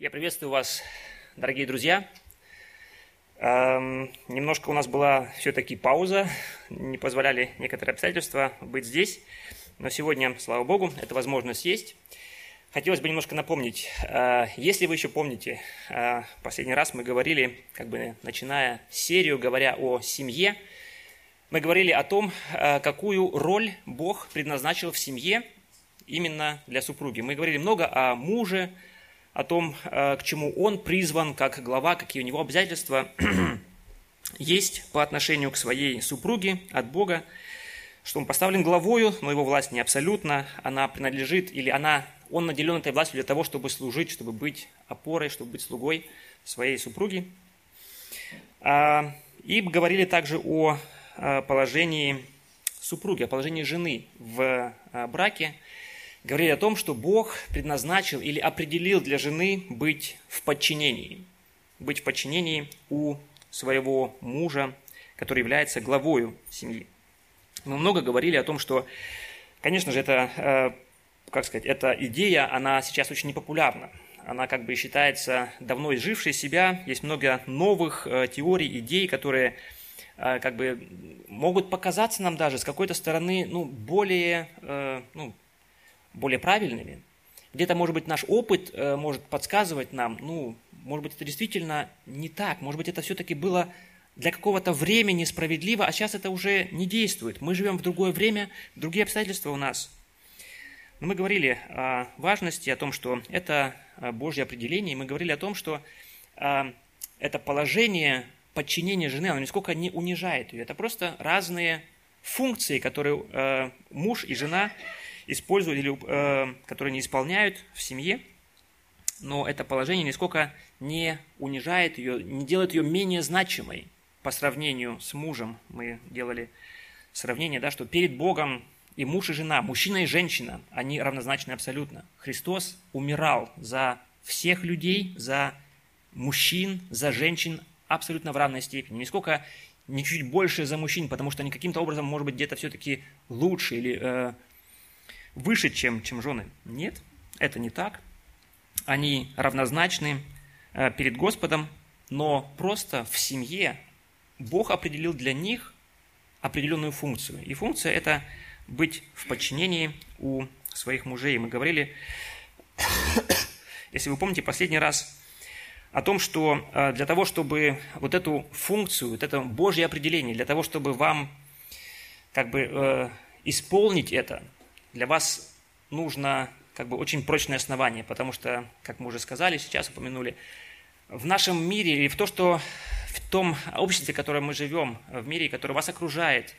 Я приветствую вас, дорогие друзья. Эм, немножко у нас была все-таки пауза, не позволяли некоторые обстоятельства быть здесь, но сегодня, слава Богу, эта возможность есть. Хотелось бы немножко напомнить, э, если вы еще помните, э, последний раз мы говорили, как бы начиная серию, говоря о семье, мы говорили о том, э, какую роль Бог предназначил в семье именно для супруги. Мы говорили много о муже, о том, э, к чему он призван как глава, какие у него обязательства есть по отношению к своей супруге от Бога, что он поставлен главою, но его власть не абсолютна, она принадлежит или она, он наделен этой властью для того, чтобы служить, чтобы быть опорой, чтобы быть слугой своей супруги. А, и говорили также о э, положении супруги, о положении жены в э, браке, говорили о том, что Бог предназначил или определил для жены быть в подчинении. Быть в подчинении у своего мужа, который является главою семьи. Мы много говорили о том, что, конечно же, это, э, как сказать, эта идея, она сейчас очень непопулярна. Она как бы считается давно изжившей себя. Есть много новых э, теорий, идей, которые э, как бы могут показаться нам даже с какой-то стороны ну, более ну, более правильными. Где-то, может быть, наш опыт э, может подсказывать нам, ну, может быть, это действительно не так, может быть, это все-таки было для какого-то времени справедливо, а сейчас это уже не действует. Мы живем в другое время, другие обстоятельства у нас. Но мы говорили о важности, о том, что это э, Божье определение, и мы говорили о том, что э, это положение подчинения жены, оно нисколько не унижает ее. Это просто разные функции, которые муж и жена используют или э, которые не исполняют в семье, но это положение нисколько не унижает ее, не делает ее менее значимой по сравнению с мужем. Мы делали сравнение, да, что перед Богом и муж и жена, мужчина и женщина, они равнозначны абсолютно. Христос умирал за всех людей, за мужчин, за женщин абсолютно в равной степени. Нисколько не чуть больше за мужчин, потому что они каким-то образом, может быть, где-то все-таки лучше или э, выше, чем, чем жены. Нет, это не так. Они равнозначны э, перед Господом, но просто в семье Бог определил для них определенную функцию. И функция – это быть в подчинении у своих мужей. Мы говорили, если вы помните, последний раз о том, что э, для того, чтобы вот эту функцию, вот это Божье определение, для того, чтобы вам как бы э, исполнить это, для вас нужно как бы очень прочное основание, потому что, как мы уже сказали, сейчас упомянули, в нашем мире или в то, что в том обществе, в котором мы живем, в мире, который вас окружает,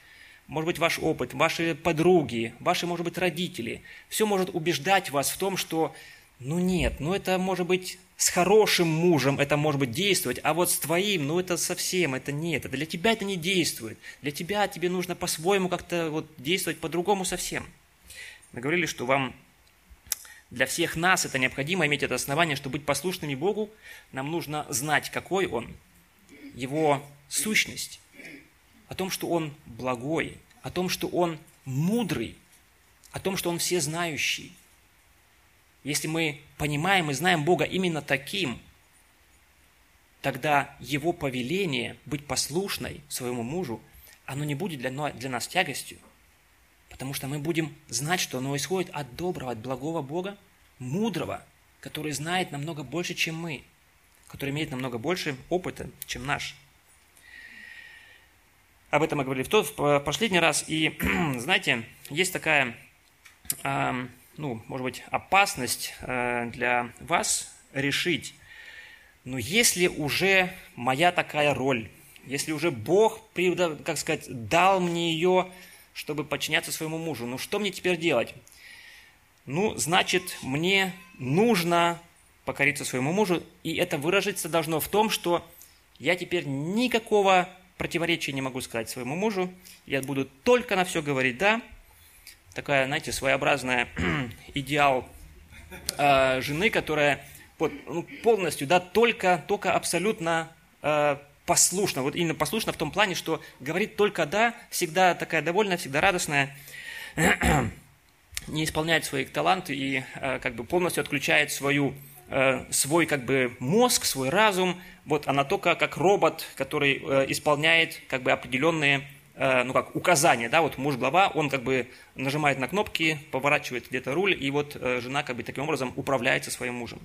может быть, ваш опыт, ваши подруги, ваши, может быть, родители, все может убеждать вас в том, что, ну нет, ну это может быть с хорошим мужем, это может быть действовать, а вот с твоим, ну это совсем, это нет, это для тебя это не действует, для тебя тебе нужно по-своему как-то вот действовать по-другому совсем – мы говорили, что вам для всех нас это необходимо иметь это основание, чтобы быть послушными Богу, нам нужно знать, какой Он, Его сущность, о том, что Он благой, о том, что Он мудрый, о том, что Он всезнающий. Если мы понимаем и знаем Бога именно таким, тогда Его повеление быть послушной своему мужу, оно не будет для нас тягостью – Потому что мы будем знать, что оно исходит от доброго, от благого Бога, мудрого, который знает намного больше, чем мы, который имеет намного больше опыта, чем наш. Об этом мы говорили в, тот, в последний раз. И, знаете, есть такая, э, ну, может быть, опасность э, для вас решить, но если уже моя такая роль, если уже Бог, как сказать, дал мне ее чтобы подчиняться своему мужу. Ну что мне теперь делать? Ну, значит, мне нужно покориться своему мужу, и это выражиться должно в том, что я теперь никакого противоречия не могу сказать своему мужу, я буду только на все говорить «да». Такая, знаете, своеобразная идеал э, жены, которая вот, ну, полностью, да, только, только абсолютно э, послушна. Вот именно послушна в том плане, что говорит только «да», всегда такая довольная, всегда радостная, не исполняет своих таланты и э, как бы полностью отключает свою э, свой как бы мозг, свой разум, вот она только как робот, который э, исполняет как бы определенные ну как указания, да, вот муж глава, он как бы нажимает на кнопки, поворачивает где-то руль, и вот жена как бы таким образом управляется своим мужем.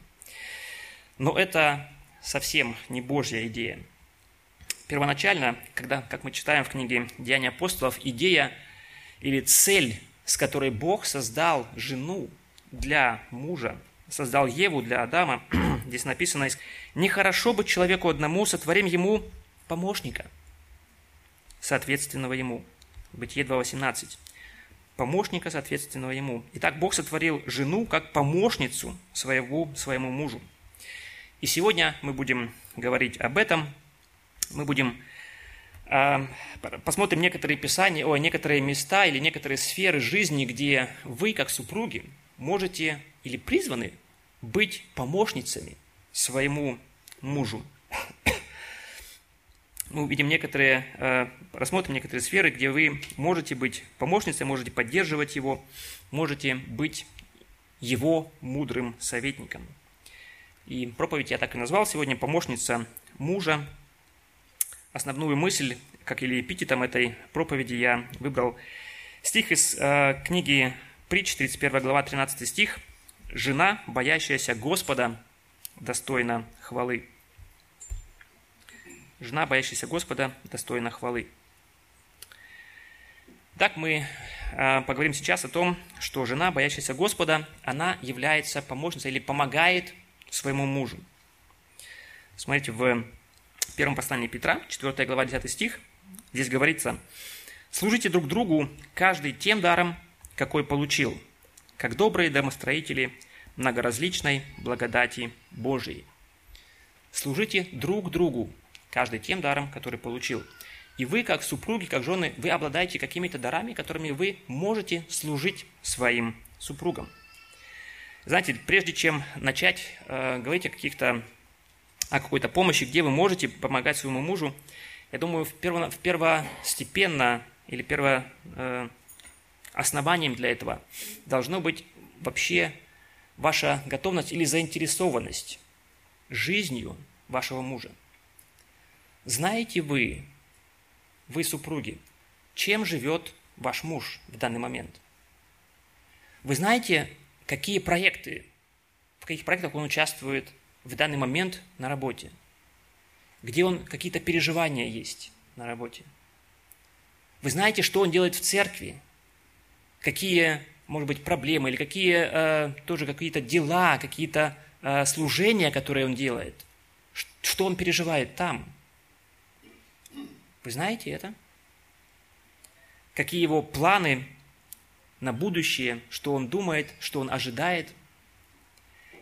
Но это совсем не Божья идея. Первоначально, когда, как мы читаем в книге «Деяния апостолов», идея или цель, с которой Бог создал жену для мужа, создал Еву для Адама, здесь написано, «Нехорошо быть человеку одному, сотворим ему помощника, соответственного ему». Бытие 2.18. Помощника, соответственного ему. Итак, Бог сотворил жену как помощницу своего, своему мужу. И сегодня мы будем говорить об этом – мы будем э, посмотрим некоторые писания, о, некоторые места или некоторые сферы жизни, где вы, как супруги, можете или призваны быть помощницами своему мужу. Мы увидим некоторые, э, рассмотрим некоторые сферы, где вы можете быть помощницей, можете поддерживать его, можете быть его мудрым советником. И проповедь я так и назвал сегодня «Помощница мужа», основную мысль, как или эпитетом этой проповеди, я выбрал стих из э, книги Притч, 31 глава, 13 стих. «Жена, боящаяся Господа, достойна хвалы». Жена, боящаяся Господа, достойна хвалы. Так мы э, поговорим сейчас о том, что жена, боящаяся Господа, она является помощницей или помогает своему мужу. Смотрите, в первом послании Петра, 4 глава, 10 стих, здесь говорится, «Служите друг другу, каждый тем даром, какой получил, как добрые домостроители многоразличной благодати Божией». Служите друг другу, каждый тем даром, который получил. И вы, как супруги, как жены, вы обладаете какими-то дарами, которыми вы можете служить своим супругам. Знаете, прежде чем начать э, говорить о каких-то о какой-то помощи, где вы можете помогать своему мужу, я думаю, в, перво, в первостепенно или перво, э, основанием для этого должно быть вообще ваша готовность или заинтересованность жизнью вашего мужа. Знаете вы, вы супруги, чем живет ваш муж в данный момент? Вы знаете, какие проекты, в каких проектах он участвует в данный момент на работе, где он какие-то переживания есть на работе. Вы знаете, что он делает в церкви, какие, может быть, проблемы или какие э, тоже какие-то дела, какие-то э, служения, которые он делает, что он переживает там. Вы знаете это? Какие его планы на будущее, что он думает, что он ожидает.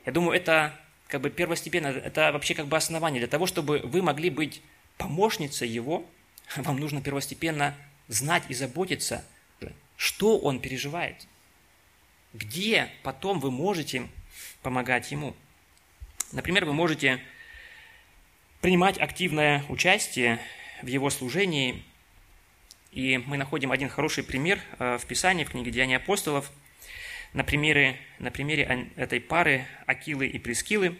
Я думаю, это как бы первостепенно, это вообще как бы основание. Для того, чтобы вы могли быть помощницей его, вам нужно первостепенно знать и заботиться, что он переживает, где потом вы можете помогать ему. Например, вы можете принимать активное участие в его служении. И мы находим один хороший пример э, в Писании, в книге «Деяния апостолов», на примере, на примере этой пары Акилы и Прескилы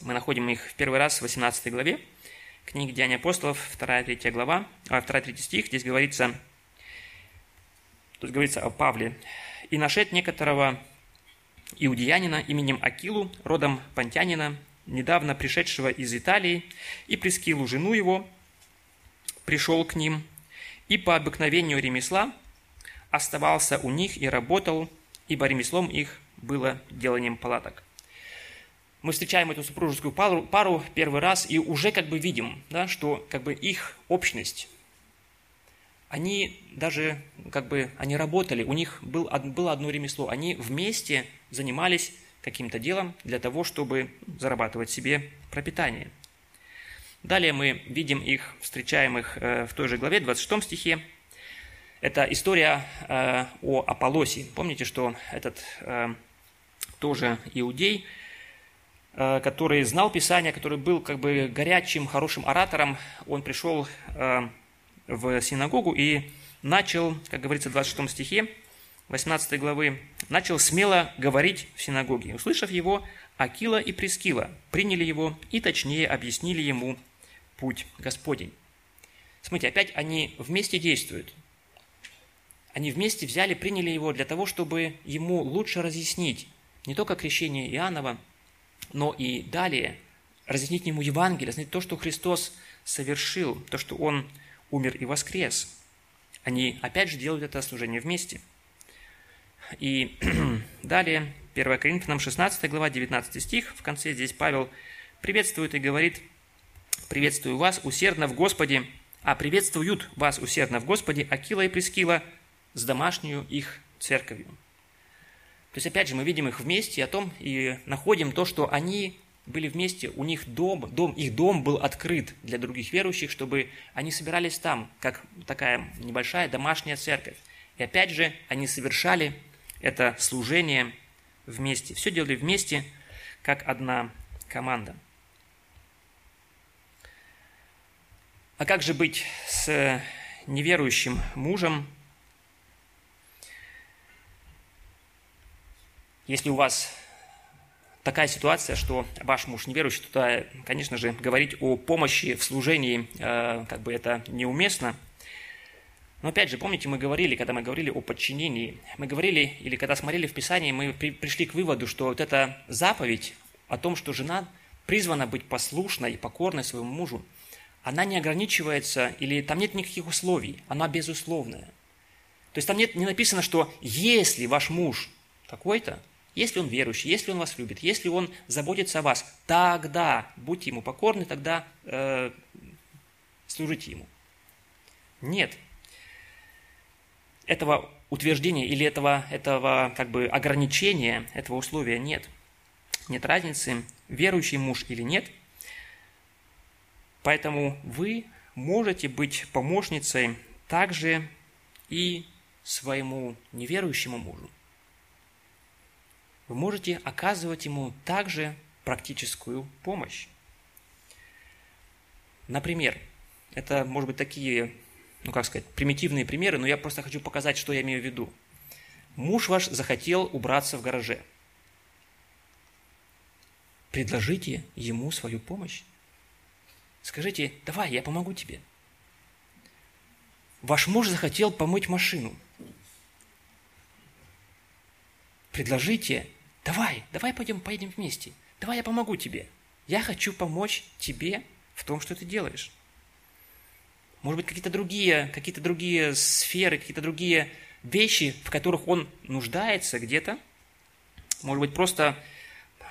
мы находим их в первый раз в 18 главе книги Деяния апостолов, 2-3 глава, а 2-3 стих, здесь говорится, тут говорится о Павле. «И нашед некоторого иудеянина именем Акилу, родом Понтянина, недавно пришедшего из Италии, и Прескилу, жену его, пришел к ним, и по обыкновению ремесла оставался у них и работал, ибо ремеслом их было деланием палаток. Мы встречаем эту супружескую пару, пару первый раз и уже как бы видим, да, что как бы их общность, они даже как бы они работали, у них был, было одно ремесло, они вместе занимались каким-то делом для того, чтобы зарабатывать себе пропитание. Далее мы видим их, встречаем их э, в той же главе, 26 стихе, это история э, о Аполлосе. Помните, что этот э, тоже иудей, э, который знал Писание, который был как бы горячим, хорошим оратором, он пришел э, в синагогу и начал, как говорится в 26 стихе 18 главы, начал смело говорить в синагоге. Услышав его, Акила и Прескила приняли его и точнее объяснили ему путь Господень. Смотрите, опять они вместе действуют. Они вместе взяли, приняли его для того, чтобы ему лучше разъяснить не только крещение Иоаннова, но и далее разъяснить ему Евангелие, разъяснить то, что Христос совершил, то, что Он умер и воскрес. Они опять же делают это служение вместе. И далее, 1 Коринфянам 16 глава, 19 стих, в конце здесь Павел приветствует и говорит, «Приветствую вас усердно в Господе, а приветствуют вас усердно в Господе Акила и Прескила с домашнюю их церковью». То есть, опять же, мы видим их вместе о том и находим то, что они были вместе, у них дом, дом, их дом был открыт для других верующих, чтобы они собирались там, как такая небольшая домашняя церковь. И опять же, они совершали это служение вместе. Все делали вместе, как одна команда. А как же быть с неверующим мужем, если у вас такая ситуация, что ваш муж неверующий, то, конечно же, говорить о помощи в служении, э, как бы это неуместно. Но опять же, помните, мы говорили, когда мы говорили о подчинении, мы говорили, или когда смотрели в Писании, мы при, пришли к выводу, что вот эта заповедь о том, что жена призвана быть послушной и покорной своему мужу, она не ограничивается, или там нет никаких условий, она безусловная. То есть там нет, не написано, что если ваш муж такой-то, если он верующий, если он вас любит, если он заботится о вас, тогда будьте ему покорны, тогда э, служите ему. Нет. Этого утверждения или этого, этого как бы ограничения, этого условия нет. Нет разницы, верующий муж или нет. Поэтому вы можете быть помощницей также и своему неверующему мужу вы можете оказывать ему также практическую помощь. Например, это, может быть, такие, ну как сказать, примитивные примеры, но я просто хочу показать, что я имею в виду. Муж ваш захотел убраться в гараже. Предложите ему свою помощь. Скажите, давай, я помогу тебе. Ваш муж захотел помыть машину. Предложите Давай, давай пойдем, поедем вместе. Давай я помогу тебе. Я хочу помочь тебе в том, что ты делаешь. Может быть, какие-то другие, какие-то другие сферы, какие-то другие вещи, в которых он нуждается где-то. Может быть, просто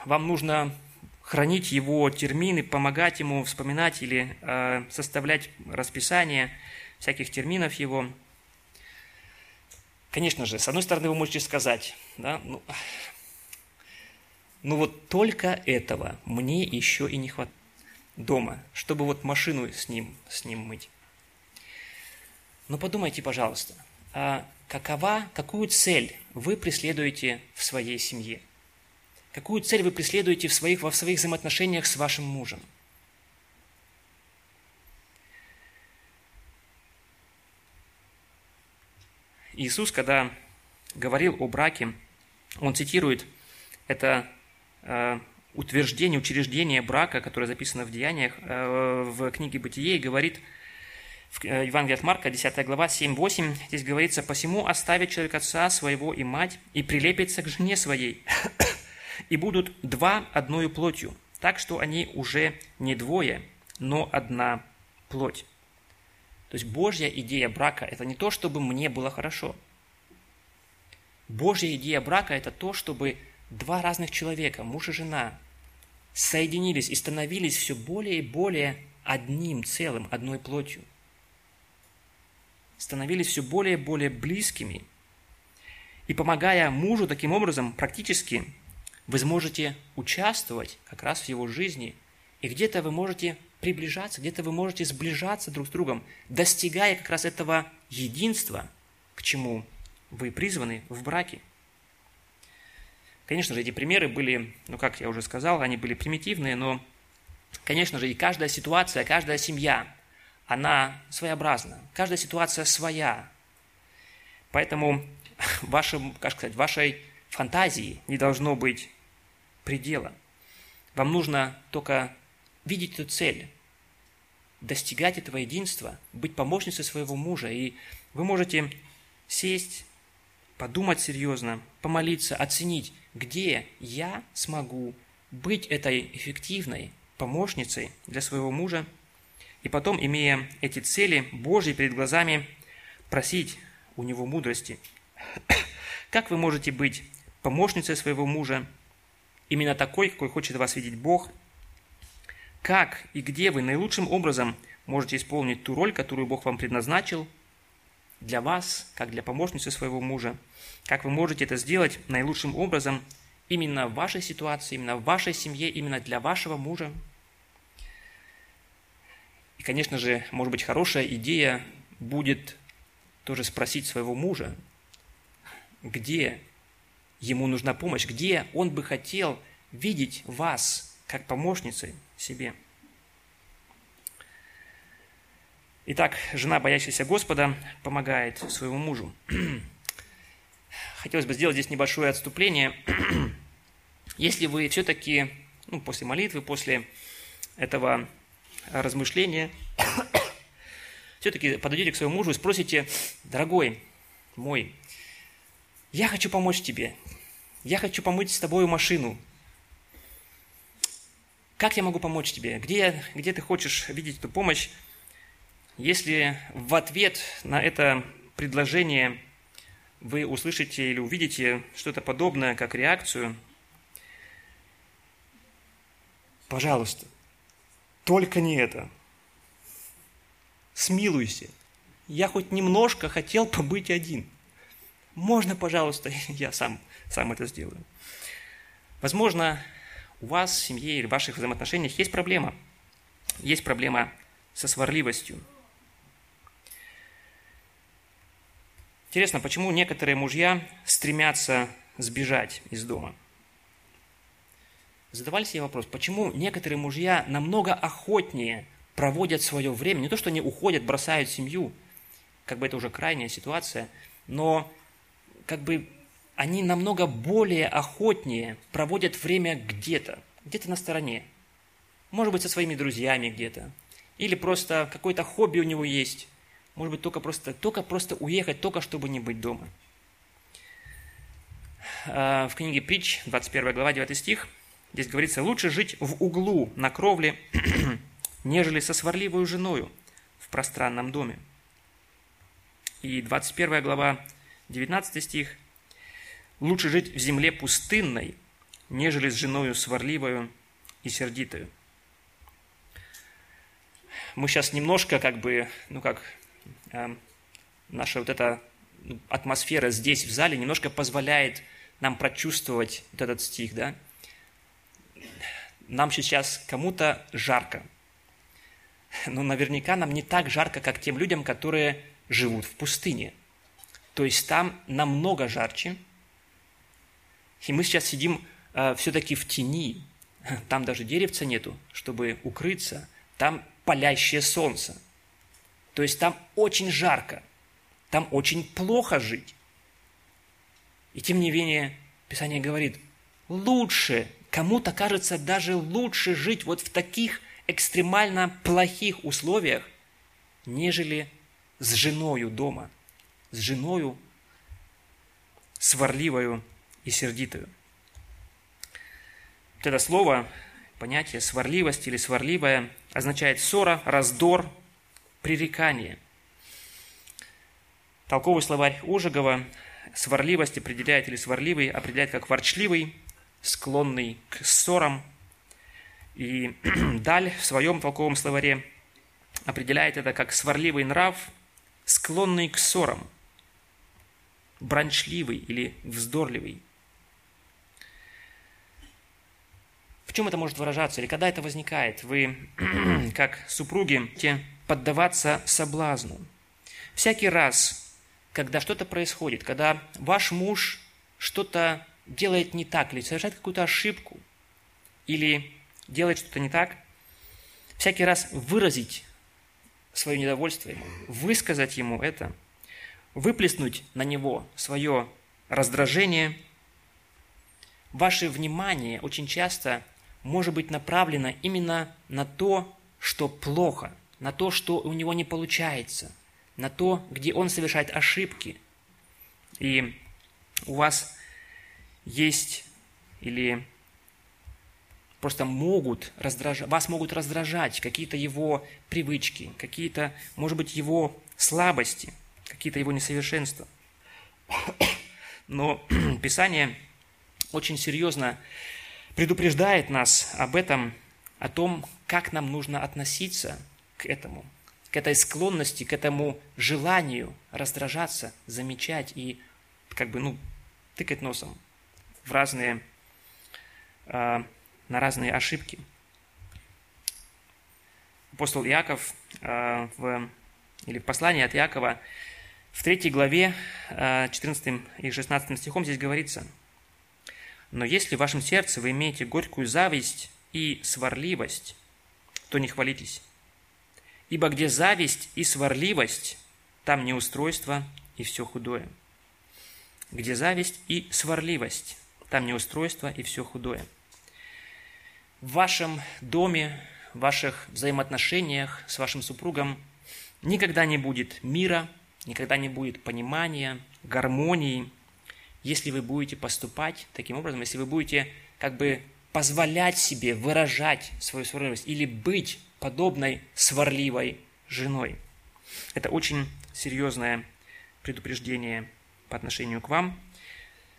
вам нужно хранить его термины, помогать ему вспоминать или э, составлять расписание всяких терминов его. Конечно же, с одной стороны, вы можете сказать, да, ну, но вот только этого мне еще и не хватает дома, чтобы вот машину с ним, с ним мыть. Но подумайте, пожалуйста, а какова, какую цель вы преследуете в своей семье? Какую цель вы преследуете в своих, во своих взаимоотношениях с вашим мужем? Иисус, когда говорил о браке, он цитирует это утверждение, учреждение брака, которое записано в Деяниях, э, в книге «Бытие», и говорит в э, Евангелии от Марка, 10 глава, 7-8, здесь говорится, «Посему оставит человек отца своего и мать, и прилепится к жене своей, и будут два одною плотью, так что они уже не двое, но одна плоть». То есть Божья идея брака – это не то, чтобы мне было хорошо. Божья идея брака – это то, чтобы два разных человека, муж и жена, соединились и становились все более и более одним целым, одной плотью. Становились все более и более близкими. И помогая мужу таким образом, практически вы сможете участвовать как раз в его жизни, и где-то вы можете приближаться, где-то вы можете сближаться друг с другом, достигая как раз этого единства, к чему вы призваны в браке – Конечно же, эти примеры были, ну, как я уже сказал, они были примитивные, но, конечно же, и каждая ситуация, каждая семья, она своеобразна. Каждая ситуация своя. Поэтому вашим, как сказать, вашей фантазии не должно быть предела. Вам нужно только видеть эту цель, достигать этого единства, быть помощницей своего мужа. И вы можете сесть, подумать серьезно, помолиться, оценить, где я смогу быть этой эффективной помощницей для своего мужа, и потом, имея эти цели Божьи перед глазами, просить у него мудрости. Как вы можете быть помощницей своего мужа, именно такой, какой хочет вас видеть Бог? Как и где вы наилучшим образом можете исполнить ту роль, которую Бог вам предназначил для вас, как для помощницы своего мужа? Как вы можете это сделать наилучшим образом именно в вашей ситуации, именно в вашей семье, именно для вашего мужа? И, конечно же, может быть, хорошая идея будет тоже спросить своего мужа, где ему нужна помощь, где он бы хотел видеть вас как помощницы себе. Итак, жена, боящаяся Господа, помогает своему мужу. Хотелось бы сделать здесь небольшое отступление. Если вы все-таки ну, после молитвы, после этого размышления, все-таки подойдете к своему мужу и спросите, дорогой мой, я хочу помочь тебе, я хочу помыть с тобой машину. Как я могу помочь тебе? Где, где ты хочешь видеть эту помощь? Если в ответ на это предложение вы услышите или увидите что-то подобное, как реакцию, пожалуйста, только не это. Смилуйся. Я хоть немножко хотел побыть один. Можно, пожалуйста, я сам, сам это сделаю. Возможно, у вас в семье или в ваших взаимоотношениях есть проблема. Есть проблема со сварливостью. Интересно, почему некоторые мужья стремятся сбежать из дома? Задавали себе вопрос, почему некоторые мужья намного охотнее проводят свое время, не то, что они уходят, бросают семью, как бы это уже крайняя ситуация, но как бы они намного более охотнее проводят время где-то, где-то на стороне. Может быть, со своими друзьями где-то. Или просто какое-то хобби у него есть. Может быть, только просто, только просто уехать, только чтобы не быть дома. А, в книге Притч, 21 глава, 9 стих – Здесь говорится, лучше жить в углу на кровле, нежели со сварливой женою в пространном доме. И 21 глава, 19 стих. Лучше жить в земле пустынной, нежели с женою сварливою и сердитою. Мы сейчас немножко как бы, ну как, наша вот эта атмосфера здесь, в зале, немножко позволяет нам прочувствовать вот этот стих, да? нам сейчас кому-то жарко. Но наверняка нам не так жарко, как тем людям, которые живут в пустыне. То есть там намного жарче. И мы сейчас сидим э, все-таки в тени. Там даже деревца нету, чтобы укрыться. Там палящее солнце. То есть там очень жарко. Там очень плохо жить. И тем не менее, Писание говорит, лучше кому-то кажется даже лучше жить вот в таких экстремально плохих условиях, нежели с женою дома, с женою сварливою и сердитою. Вот это слово, понятие сварливость или сварливая, означает ссора, раздор, пререкание. Толковый словарь Ожегова сварливость определяет или сварливый определяет как ворчливый, склонный к ссорам. И Даль в своем толковом словаре определяет это как сварливый нрав, склонный к ссорам, бранчливый или вздорливый. В чем это может выражаться или когда это возникает? Вы, как супруги, поддаваться соблазну. Всякий раз, когда что-то происходит, когда ваш муж что-то делает не так, или совершает какую-то ошибку, или делает что-то не так, всякий раз выразить свое недовольство ему, высказать ему это, выплеснуть на него свое раздражение. Ваше внимание очень часто может быть направлено именно на то, что плохо, на то, что у него не получается, на то, где он совершает ошибки. И у вас есть или просто могут раздражать, вас могут раздражать какие-то его привычки, какие-то, может быть, его слабости, какие-то его несовершенства. Но Писание очень серьезно предупреждает нас об этом, о том, как нам нужно относиться к этому, к этой склонности, к этому желанию раздражаться, замечать и как бы, ну, тыкать носом в разные, э, на разные ошибки. Апостол Иаков э, в, или в послании от Иакова в третьей главе, 14 э, и 16 стихом здесь говорится, «Но если в вашем сердце вы имеете горькую зависть и сварливость, то не хвалитесь. Ибо где зависть и сварливость, там неустройство и все худое. Где зависть и сварливость, там неустройство и все худое. В вашем доме, в ваших взаимоотношениях с вашим супругом никогда не будет мира – никогда не будет понимания, гармонии, если вы будете поступать таким образом, если вы будете как бы позволять себе выражать свою сварливость или быть подобной сварливой женой. Это очень серьезное предупреждение по отношению к вам.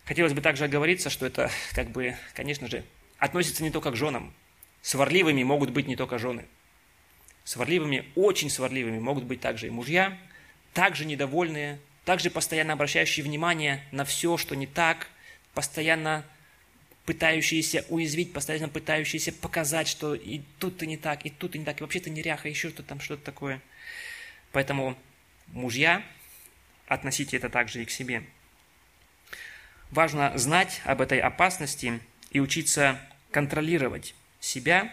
Хотелось бы также оговориться, что это, как бы, конечно же, относится не только к женам. Сварливыми могут быть не только жены. Сварливыми, очень сварливыми могут быть также и мужья, также недовольные, также постоянно обращающие внимание на все, что не так, постоянно пытающиеся уязвить, постоянно пытающиеся показать, что и тут ты не так, и тут ты не так, и вообще ты неряха, еще что-то там, что-то такое. Поэтому мужья, относите это также и к себе. Важно знать об этой опасности и учиться контролировать себя,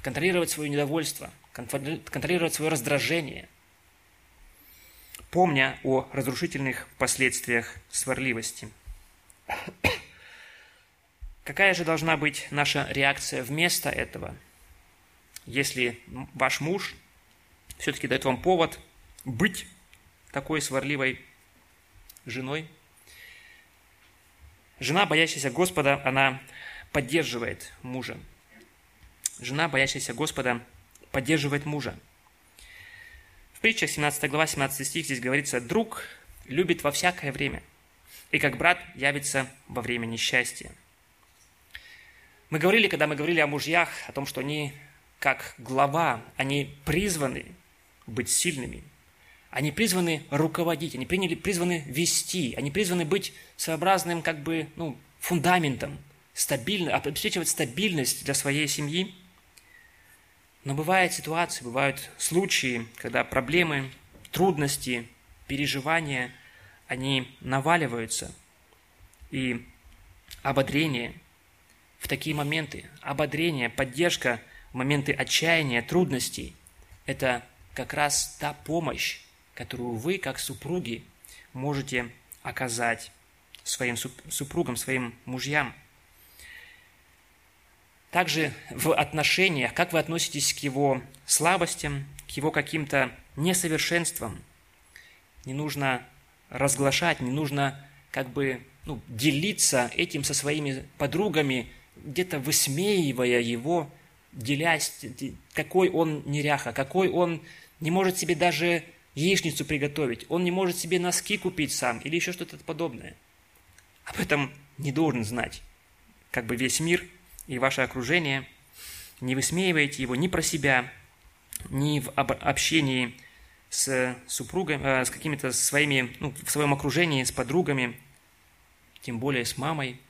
контролировать свое недовольство, контролировать свое раздражение, помня о разрушительных последствиях сварливости. Какая же должна быть наша реакция вместо этого, если ваш муж все-таки дает вам повод быть такой сварливой женой? Жена, боящаяся Господа, она поддерживает мужа. Жена, боящаяся Господа, поддерживает мужа – притчах 17 глава, 17 стих, здесь говорится, «Друг любит во всякое время, и как брат явится во время несчастья». Мы говорили, когда мы говорили о мужьях, о том, что они как глава, они призваны быть сильными, они призваны руководить, они приняли, призваны вести, они призваны быть своеобразным как бы, ну, фундаментом, стабильно, обеспечивать стабильность для своей семьи – но бывают ситуации, бывают случаи, когда проблемы, трудности, переживания, они наваливаются. И ободрение в такие моменты, ободрение, поддержка моменты отчаяния, трудностей – это как раз та помощь, которую вы, как супруги, можете оказать своим супругам, своим мужьям – также в отношениях, как вы относитесь к его слабостям, к его каким-то несовершенствам. Не нужно разглашать, не нужно как бы ну, делиться этим со своими подругами, где-то высмеивая его, делясь, какой он неряха, какой он не может себе даже яичницу приготовить, он не может себе носки купить сам или еще что-то подобное. Об этом не должен знать как бы весь мир – и ваше окружение, не высмеивайте его ни про себя, ни в общении с супругом, э, с какими-то своими, ну, в своем окружении, с подругами, тем более с мамой.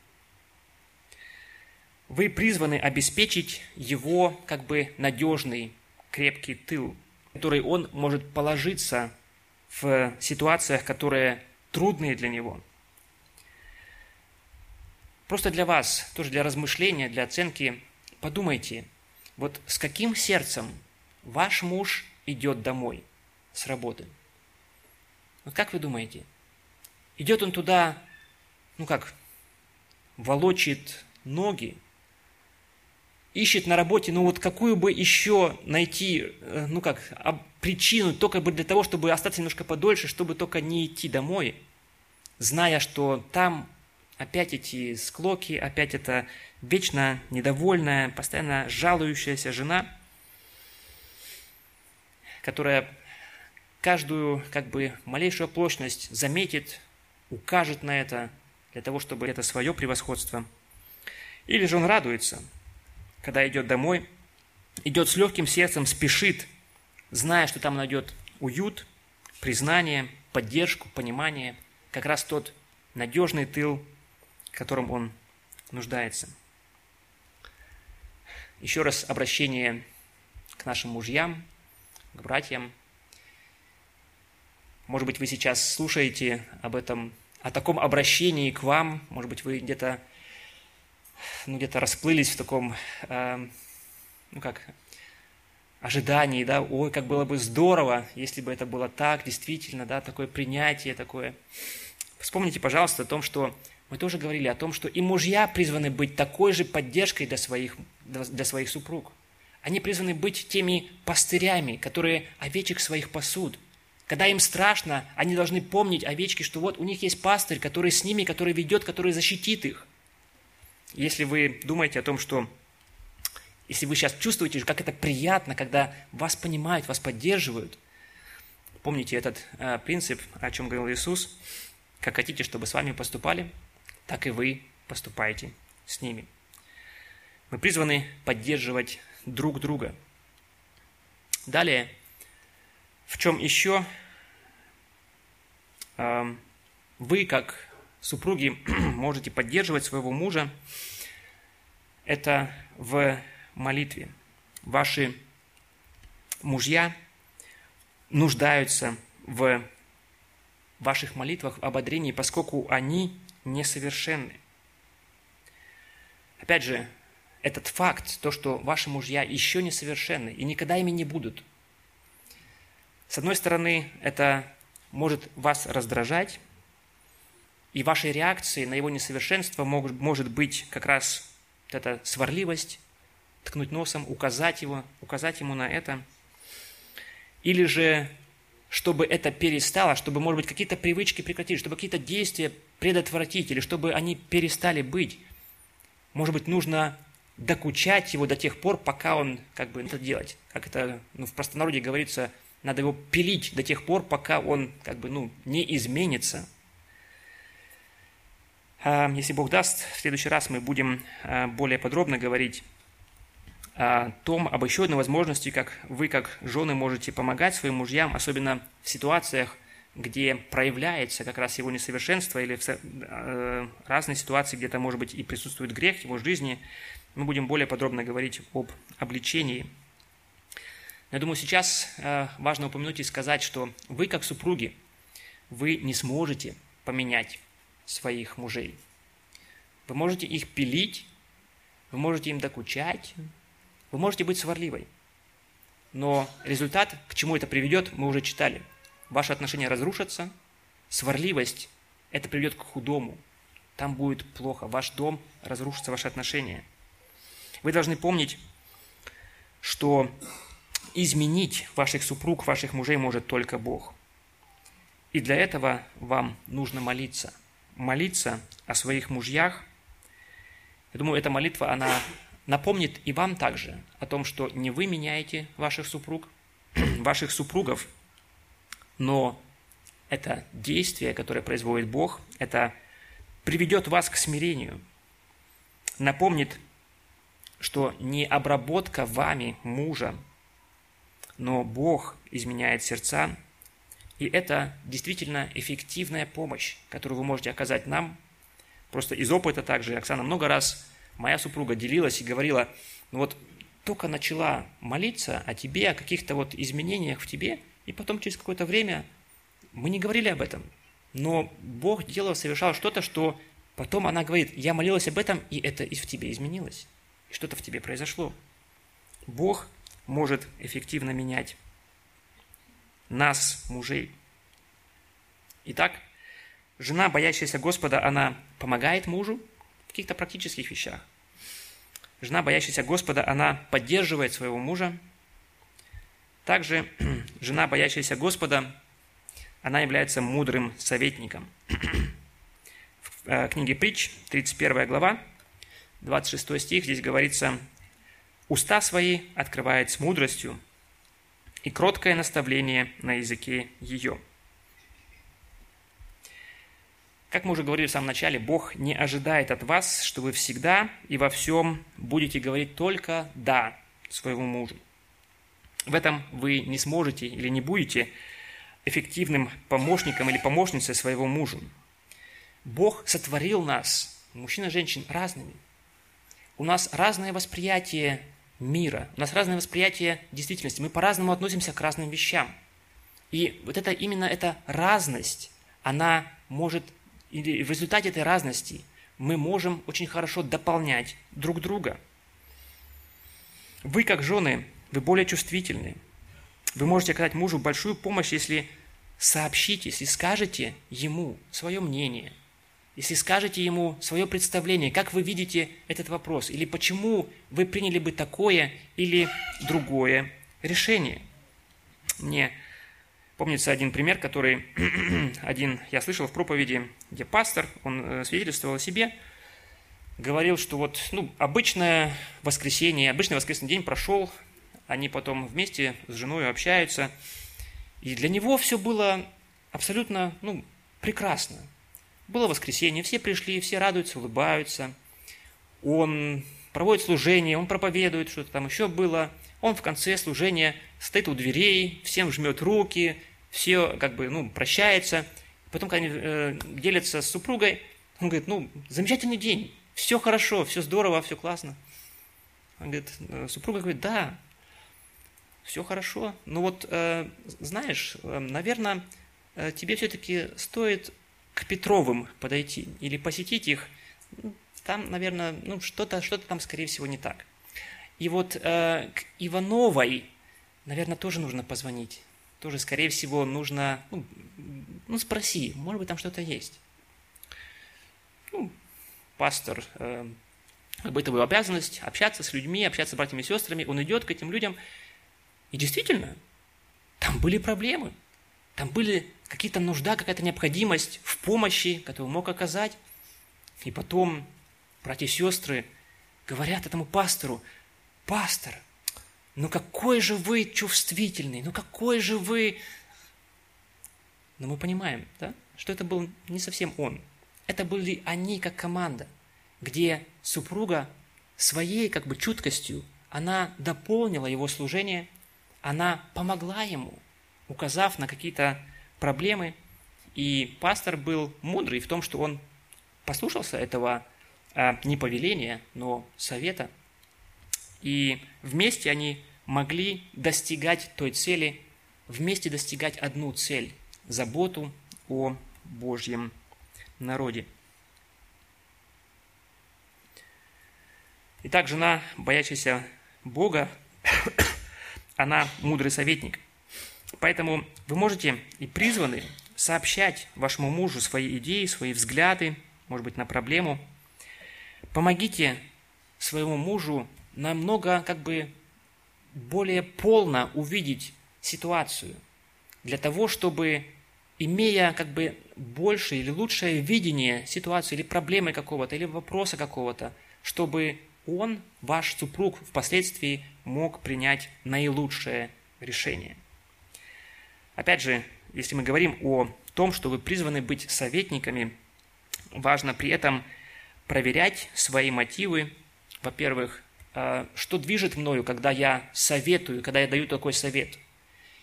Вы призваны обеспечить его как бы надежный, крепкий тыл, который он может положиться в ситуациях, которые трудные для него – Просто для вас, тоже для размышления, для оценки, подумайте, вот с каким сердцем ваш муж идет домой с работы? Вот как вы думаете? Идет он туда, ну как, волочит ноги, ищет на работе, ну вот какую бы еще найти, э, ну как, причину только бы для того, чтобы остаться немножко подольше, чтобы только не идти домой, зная, что там опять эти склоки, опять это вечно недовольная, постоянно жалующаяся жена, которая каждую как бы малейшую оплошность заметит, укажет на это, для того, чтобы это свое превосходство. Или же он радуется – когда идет домой, идет с легким сердцем, спешит, зная, что там найдет уют, признание, поддержку, понимание, как раз тот надежный тыл, в котором он нуждается. Еще раз обращение к нашим мужьям, к братьям. Может быть, вы сейчас слушаете об этом, о таком обращении к вам, может быть, вы где-то ну, где-то расплылись в таком, э, ну как, ожидании, да, ой, как было бы здорово, если бы это было так, действительно, да, такое принятие, такое. Вспомните, пожалуйста, о том, что мы тоже говорили о том, что и мужья призваны быть такой же поддержкой для своих, для своих супруг. Они призваны быть теми пастырями, которые овечек своих пасут. Когда им страшно, они должны помнить овечки, что вот у них есть пастырь, который с ними, который ведет, который защитит их. Если вы думаете о том, что если вы сейчас чувствуете, как это приятно, когда вас понимают, вас поддерживают, помните этот э, принцип, о чем говорил Иисус, как хотите, чтобы с вами поступали, так и вы поступаете с ними. Мы призваны поддерживать друг друга. Далее, в чем еще э, вы, как супруги можете поддерживать своего мужа, это в молитве. Ваши мужья нуждаются в ваших молитвах, ободрении, поскольку они несовершенны. Опять же, этот факт, то, что ваши мужья еще несовершенны и никогда ими не будут. С одной стороны, это может вас раздражать, и вашей реакцией на его несовершенство может, может быть как раз вот эта сварливость, ткнуть носом, указать, его, указать ему на это. Или же, чтобы это перестало, чтобы, может быть, какие-то привычки прекратить, чтобы какие-то действия предотвратить, или чтобы они перестали быть. Может быть, нужно докучать его до тех пор, пока он как бы это делать. Как это ну, в простонародье говорится, надо его пилить до тех пор, пока он как бы ну, не изменится – если Бог даст, в следующий раз мы будем а, более подробно говорить о том, об еще одной возможности, как вы, как жены, можете помогать своим мужьям, особенно в ситуациях, где проявляется как раз его несовершенство или в разные ситуации, где-то, может быть, и присутствует грех в его жизни, мы будем более подробно говорить об обличении. Я думаю, сейчас важно упомянуть и сказать, что вы, как супруги, вы не сможете поменять своих мужей. Вы можете их пилить, вы можете им докучать, вы можете быть сварливой. Но результат, к чему это приведет, мы уже читали. Ваши отношения разрушатся, сварливость – это приведет к худому. Там будет плохо, ваш дом разрушится, ваши отношения. Вы должны помнить, что изменить ваших супруг, ваших мужей может только Бог. И для этого вам нужно молиться – молиться о своих мужьях. Я думаю, эта молитва, она напомнит и вам также о том, что не вы меняете ваших супруг, ваших супругов, но это действие, которое производит Бог, это приведет вас к смирению. Напомнит, что не обработка вами мужа, но Бог изменяет сердца и это действительно эффективная помощь, которую вы можете оказать нам. Просто из опыта также Оксана много раз, моя супруга делилась и говорила, ну вот только начала молиться о тебе, о каких-то вот изменениях в тебе, и потом через какое-то время мы не говорили об этом. Но Бог делал, совершал что-то, что потом она говорит, я молилась об этом, и это в тебе изменилось. И что-то в тебе произошло. Бог может эффективно менять нас, мужей. Итак, жена, боящаяся Господа, она помогает мужу в каких-то практических вещах. жена, боящаяся Господа, она поддерживает своего мужа. Также жена, боящаяся Господа, она является мудрым советником. В э, книге Притч, 31 глава, 26 стих, здесь говорится, «Уста свои открывает с мудростью, и кроткое наставление на языке ее». Как мы уже говорили в самом начале, Бог не ожидает от вас, что вы всегда и во всем будете говорить только «да» своему мужу. В этом вы не сможете или не будете эффективным помощником или помощницей своего мужа. Бог сотворил нас, мужчин и женщин, разными. У нас разное восприятие мира, у нас разное восприятие действительности. Мы по-разному относимся к разным вещам. И вот это именно эта разность, она может и в результате этой разности мы можем очень хорошо дополнять друг друга. Вы, как жены, вы более чувствительны. Вы можете оказать мужу большую помощь, если сообщите, если скажете ему свое мнение, если скажете ему свое представление, как вы видите этот вопрос, или почему вы приняли бы такое или другое решение. Мне Помнится один пример, который один я слышал в проповеди, где пастор, он э, свидетельствовал о себе, говорил, что вот ну, обычное воскресенье, обычный воскресный день прошел, они потом вместе с женой общаются, и для него все было абсолютно ну, прекрасно. Было воскресенье, все пришли, все радуются, улыбаются. Он проводит служение, он проповедует, что-то там еще было. Он в конце служения стоит у дверей, всем жмет руки, все как бы, ну, прощается. Потом, когда они э, делятся с супругой, он говорит, ну, замечательный день, все хорошо, все здорово, все классно. Он говорит, э, супруга говорит, да, все хорошо. Ну вот, э, знаешь, наверное, тебе все-таки стоит к Петровым подойти или посетить их. Ну, там, наверное, ну, что-то что там, скорее всего, не так. И вот э, к Ивановой, наверное, тоже нужно позвонить тоже, скорее всего, нужно, ну, ну спроси, может быть, там что-то есть. Ну, пастор, э, это его обязанность, общаться с людьми, общаться с братьями и сестрами, он идет к этим людям, и действительно, там были проблемы, там были какие-то нужда, какая-то необходимость в помощи, которую мог оказать. И потом братья и сестры говорят этому пастору, пастор – ну какой же вы чувствительный, ну какой же вы... Но мы понимаем, да, что это был не совсем он. Это были они как команда, где супруга своей как бы чуткостью, она дополнила его служение, она помогла ему, указав на какие-то проблемы. И пастор был мудрый в том, что он послушался этого а, не повеления, но совета – и вместе они могли достигать той цели, вместе достигать одну цель – заботу о Божьем народе. Итак, жена, боящаяся Бога, она мудрый советник. Поэтому вы можете и призваны сообщать вашему мужу свои идеи, свои взгляды, может быть, на проблему. Помогите своему мужу намного как бы более полно увидеть ситуацию, для того, чтобы, имея как бы больше или лучшее видение ситуации или проблемы какого-то, или вопроса какого-то, чтобы он, ваш супруг, впоследствии мог принять наилучшее решение. Опять же, если мы говорим о том, что вы призваны быть советниками, важно при этом проверять свои мотивы, во-первых, Э, что движет мною, когда я советую, когда я даю такой совет?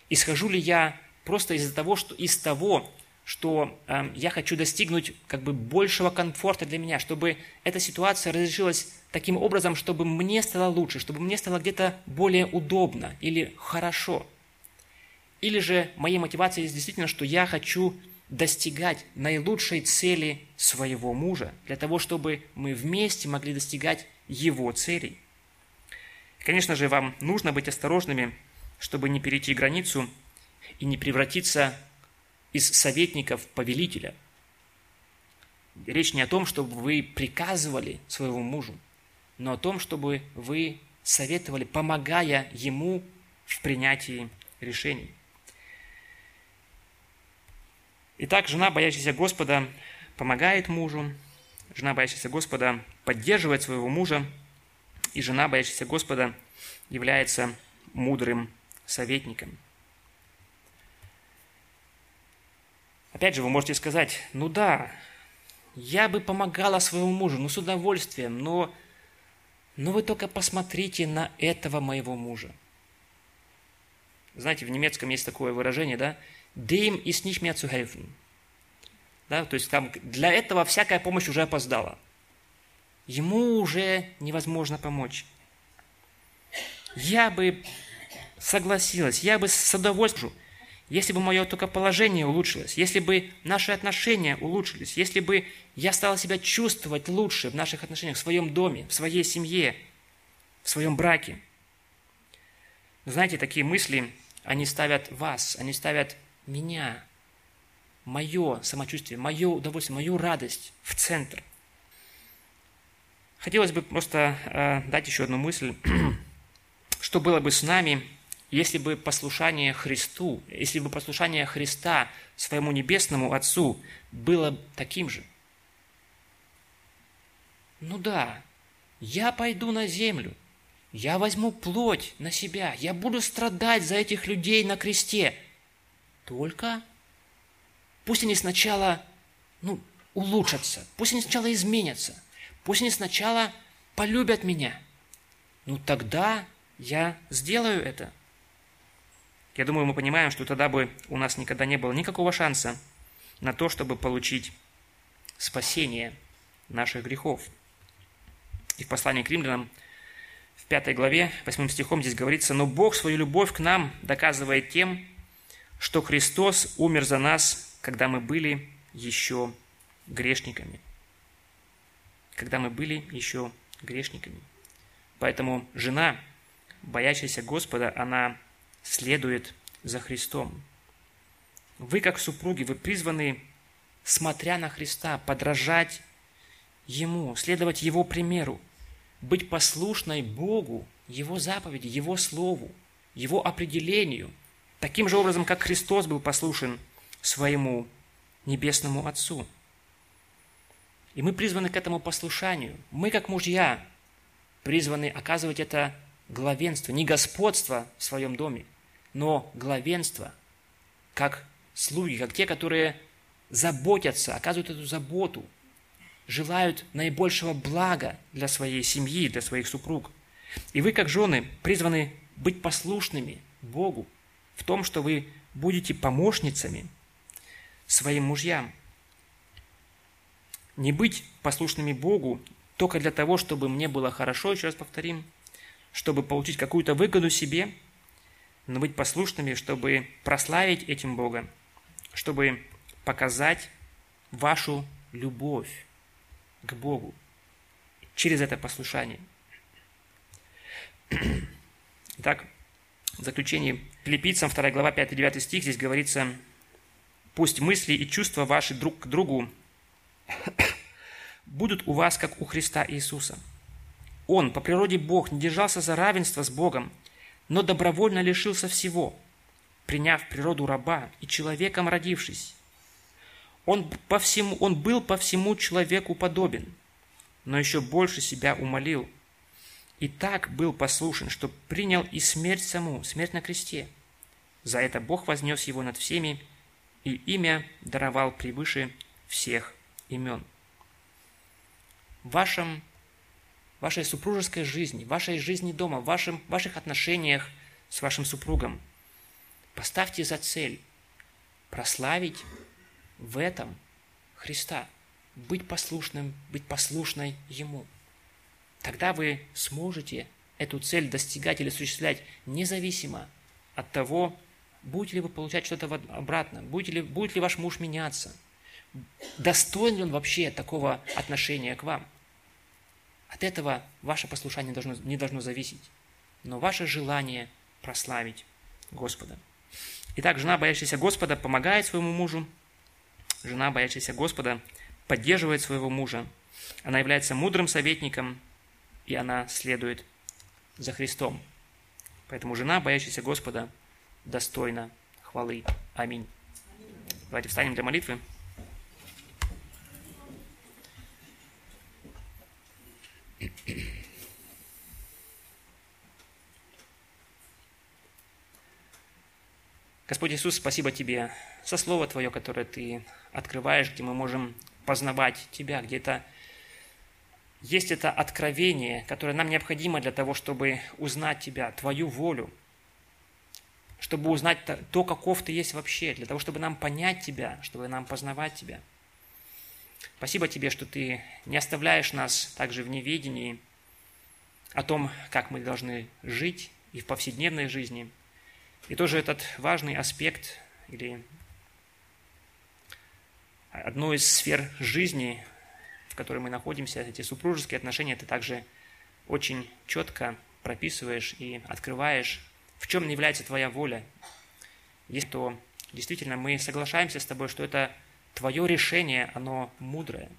Исхожу ли я просто из-за того, что из того, что э, я хочу достигнуть как бы большего комфорта для меня, чтобы эта ситуация разрешилась таким образом, чтобы мне стало лучше, чтобы мне стало где-то более удобно или хорошо. Или же моей мотивацией есть действительно, что я хочу достигать наилучшей цели своего мужа, для того, чтобы мы вместе могли достигать его целей. Конечно же, вам нужно быть осторожными, чтобы не перейти границу и не превратиться из советников повелителя. Речь не о том, чтобы вы приказывали своему мужу, но о том, чтобы вы советовали, помогая ему в принятии решений. Итак, жена, боящаяся Господа, помогает мужу, жена, боящаяся Господа, поддерживает своего мужа, и жена, боящаяся Господа, является мудрым советником. Опять же, вы можете сказать, ну да, я бы помогала своему мужу, ну с удовольствием, но, но вы только посмотрите на этого моего мужа. Знаете, в немецком есть такое выражение, да? Dem ist nicht mehr zu helfen. Да, то есть там для этого всякая помощь уже опоздала. Ему уже невозможно помочь. Я бы согласилась, я бы с удовольствием, если бы мое только положение улучшилось, если бы наши отношения улучшились, если бы я стала себя чувствовать лучше в наших отношениях, в своем доме, в своей семье, в своем браке. Знаете, такие мысли, они ставят вас, они ставят меня, мое самочувствие, мое удовольствие, мою радость в центр. Хотелось бы просто э, дать еще одну мысль, что было бы с нами, если бы послушание Христу, если бы послушание Христа своему небесному Отцу было таким же. Ну да, я пойду на землю, я возьму плоть на себя, я буду страдать за этих людей на кресте. Только пусть они сначала ну, улучшатся, пусть они сначала изменятся, пусть они сначала полюбят меня. Ну тогда я сделаю это. Я думаю, мы понимаем, что тогда бы у нас никогда не было никакого шанса на то, чтобы получить спасение наших грехов. И в послании к римлянам, в пятой главе, восьмым стихом здесь говорится, «Но Бог свою любовь к нам доказывает тем, что Христос умер за нас, когда мы были еще грешниками». Когда мы были еще грешниками. Поэтому жена, боящаяся Господа, она следует за Христом. Вы, как супруги, вы призваны, смотря на Христа, подражать Ему, следовать Его примеру, быть послушной Богу, Его заповеди, Его Слову, Его определению, таким же образом, как Христос был послушен своему Небесному Отцу. И мы призваны к этому послушанию. Мы, как мужья, призваны оказывать это главенство, не господство в своем доме, но главенство, как слуги, как те, которые заботятся, оказывают эту заботу, желают наибольшего блага для своей семьи, для своих супруг. И вы, как жены, призваны быть послушными Богу в том, что вы будете помощницами своим мужьям. Не быть послушными Богу только для того, чтобы мне было хорошо, еще раз повторим, чтобы получить какую-то выгоду себе, но быть послушными, чтобы прославить этим Бога, чтобы показать вашу любовь к Богу через это послушание. Итак, в заключении Филиппийцам 2 глава 5-9 стих здесь говорится, «Пусть мысли и чувства ваши друг к другу будут у вас, как у Христа Иисуса. Он, по природе Бог, не держался за равенство с Богом, но добровольно лишился всего, приняв природу раба и человеком родившись. Он, по всему, он был по всему человеку подобен, но еще больше себя умолил. И так был послушен, что принял и смерть саму, смерть на кресте. За это Бог вознес его над всеми, и имя даровал превыше всех имен. В вашем, вашей супружеской жизни, вашей жизни дома, вашем, ваших отношениях с вашим супругом поставьте за цель прославить в этом Христа, быть послушным, быть послушной Ему. Тогда вы сможете эту цель достигать или осуществлять независимо от того, будете ли вы получать что-то обратно, будет ли, будет ли ваш муж меняться – достоин ли он вообще такого отношения к вам. От этого ваше послушание должно, не должно зависеть, но ваше желание прославить Господа. Итак, жена, боящаяся Господа, помогает своему мужу. Жена, боящаяся Господа, поддерживает своего мужа. Она является мудрым советником и она следует за Христом. Поэтому жена, боящаяся Господа, достойна хвалы. Аминь. Давайте встанем для молитвы. Господь Иисус, спасибо Тебе за Слово Твое, которое Ты открываешь, где мы можем познавать Тебя, где это есть это откровение, которое нам необходимо для того, чтобы узнать Тебя, Твою волю, чтобы узнать то, каков Ты есть вообще, для того, чтобы нам понять Тебя, чтобы нам познавать Тебя. Спасибо Тебе, что Ты не оставляешь нас также в неведении о том, как мы должны жить и в повседневной жизни – и тоже этот важный аспект или одну из сфер жизни, в которой мы находимся, эти супружеские отношения, ты также очень четко прописываешь и открываешь, в чем является твоя воля. Если то действительно мы соглашаемся с тобой, что это твое решение, оно мудрое,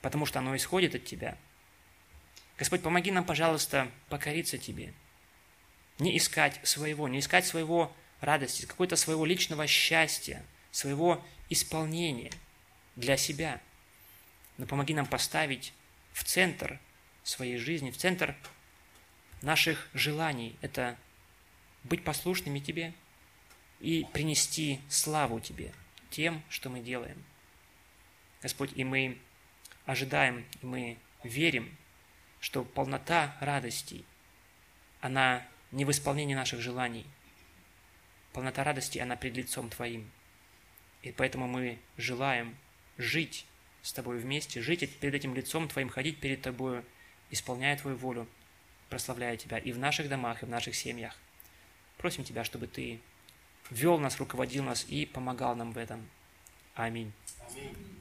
потому что оно исходит от тебя. Господь, помоги нам, пожалуйста, покориться тебе – не искать своего, не искать своего радости, какого-то своего личного счастья, своего исполнения для себя. Но помоги нам поставить в центр своей жизни, в центр наших желаний. Это быть послушными Тебе и принести славу Тебе тем, что мы делаем. Господь, и мы ожидаем, и мы верим, что полнота радости, она не в исполнении наших желаний. Полнота радости, она пред лицом Твоим. И поэтому мы желаем жить с Тобой вместе, жить перед этим лицом Твоим, ходить перед Тобою, исполняя Твою волю, прославляя Тебя и в наших домах, и в наших семьях. Просим Тебя, чтобы Ты вел нас, руководил нас и помогал нам в этом. Аминь. Аминь.